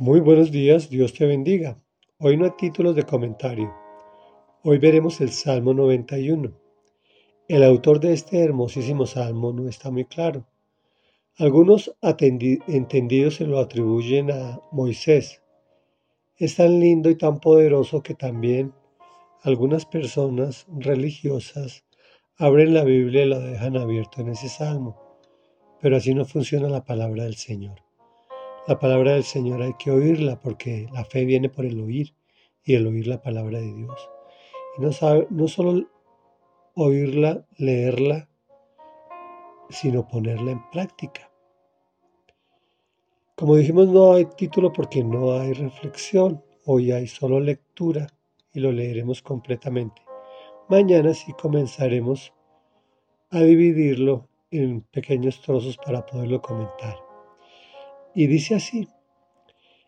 Muy buenos días, Dios te bendiga. Hoy no hay títulos de comentario. Hoy veremos el Salmo 91. El autor de este hermosísimo salmo no está muy claro. Algunos entendidos se lo atribuyen a Moisés. Es tan lindo y tan poderoso que también algunas personas religiosas abren la Biblia y la dejan abierto en ese salmo. Pero así no funciona la palabra del Señor. La palabra del Señor hay que oírla porque la fe viene por el oír y el oír la palabra de Dios. Y no, no solo oírla, leerla, sino ponerla en práctica. Como dijimos, no hay título porque no hay reflexión. Hoy hay solo lectura y lo leeremos completamente. Mañana sí comenzaremos a dividirlo en pequeños trozos para poderlo comentar. Y dice así,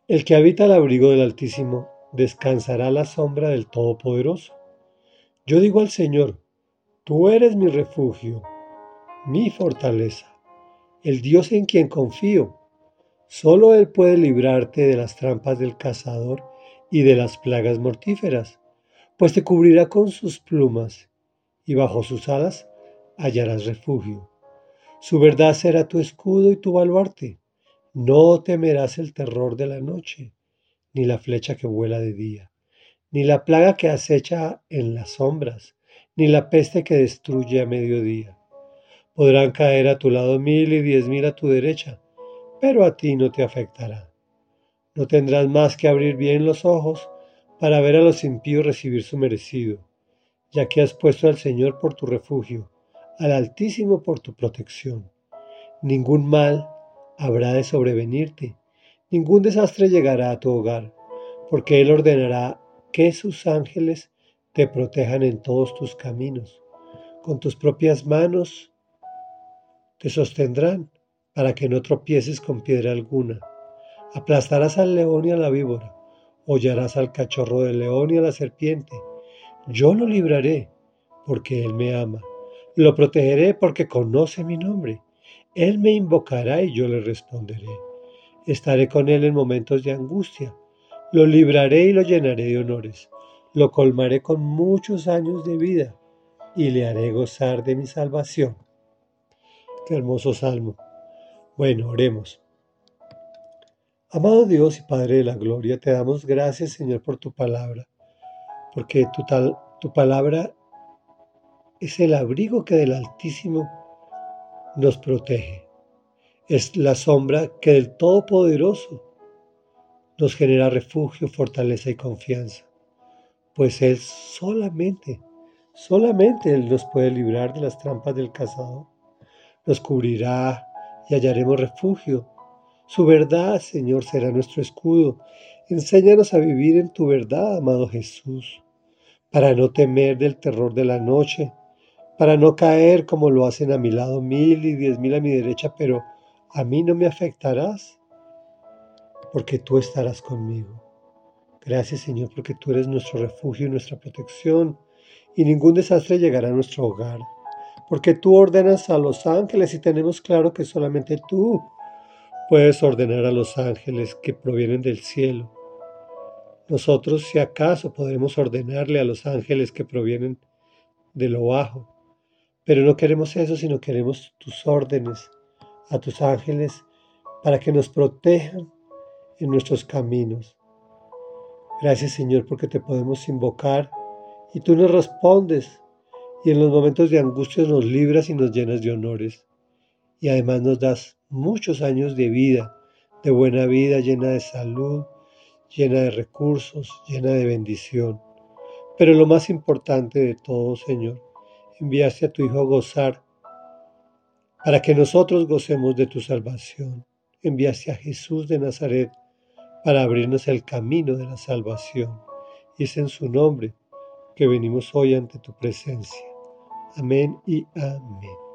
el que habita el abrigo del Altísimo descansará la sombra del Todopoderoso. Yo digo al Señor, tú eres mi refugio, mi fortaleza, el Dios en quien confío. Solo Él puede librarte de las trampas del cazador y de las plagas mortíferas, pues te cubrirá con sus plumas y bajo sus alas hallarás refugio. Su verdad será tu escudo y tu baluarte. No temerás el terror de la noche, ni la flecha que vuela de día, ni la plaga que acecha en las sombras, ni la peste que destruye a mediodía. Podrán caer a tu lado mil y diez mil a tu derecha, pero a ti no te afectará. No tendrás más que abrir bien los ojos para ver a los impíos recibir su merecido, ya que has puesto al Señor por tu refugio, al Altísimo por tu protección. Ningún mal habrá de sobrevenirte. Ningún desastre llegará a tu hogar, porque Él ordenará que sus ángeles te protejan en todos tus caminos. Con tus propias manos te sostendrán para que no tropieces con piedra alguna. Aplastarás al león y a la víbora, hollarás al cachorro del león y a la serpiente. Yo lo libraré, porque Él me ama. Lo protegeré porque conoce mi nombre. Él me invocará y yo le responderé. Estaré con él en momentos de angustia. Lo libraré y lo llenaré de honores. Lo colmaré con muchos años de vida y le haré gozar de mi salvación. Qué hermoso salmo. Bueno, oremos. Amado Dios y Padre de la Gloria, te damos gracias, Señor, por tu palabra, porque tu, tal, tu palabra es el abrigo que del Altísimo nos protege. Es la sombra que del Todopoderoso nos genera refugio, fortaleza y confianza. Pues Él solamente, solamente Él nos puede librar de las trampas del cazador. Nos cubrirá y hallaremos refugio. Su verdad, Señor, será nuestro escudo. Enséñanos a vivir en tu verdad, amado Jesús, para no temer del terror de la noche, para no caer como lo hacen a mi lado mil y diez mil a mi derecha, pero a mí no me afectarás, porque tú estarás conmigo. Gracias Señor, porque tú eres nuestro refugio y nuestra protección, y ningún desastre llegará a nuestro hogar, porque tú ordenas a los ángeles y tenemos claro que solamente tú puedes ordenar a los ángeles que provienen del cielo. Nosotros, si acaso, podremos ordenarle a los ángeles que provienen de lo bajo, pero no queremos eso, sino queremos tus órdenes a tus ángeles para que nos protejan en nuestros caminos. Gracias Señor porque te podemos invocar y tú nos respondes y en los momentos de angustia nos libras y nos llenas de honores. Y además nos das muchos años de vida, de buena vida, llena de salud, llena de recursos, llena de bendición. Pero lo más importante de todo, Señor, enviaste a tu Hijo a gozar para que nosotros gocemos de tu salvación. Enviaste a Jesús de Nazaret para abrirnos el camino de la salvación. Y es en su nombre que venimos hoy ante tu presencia. Amén y amén.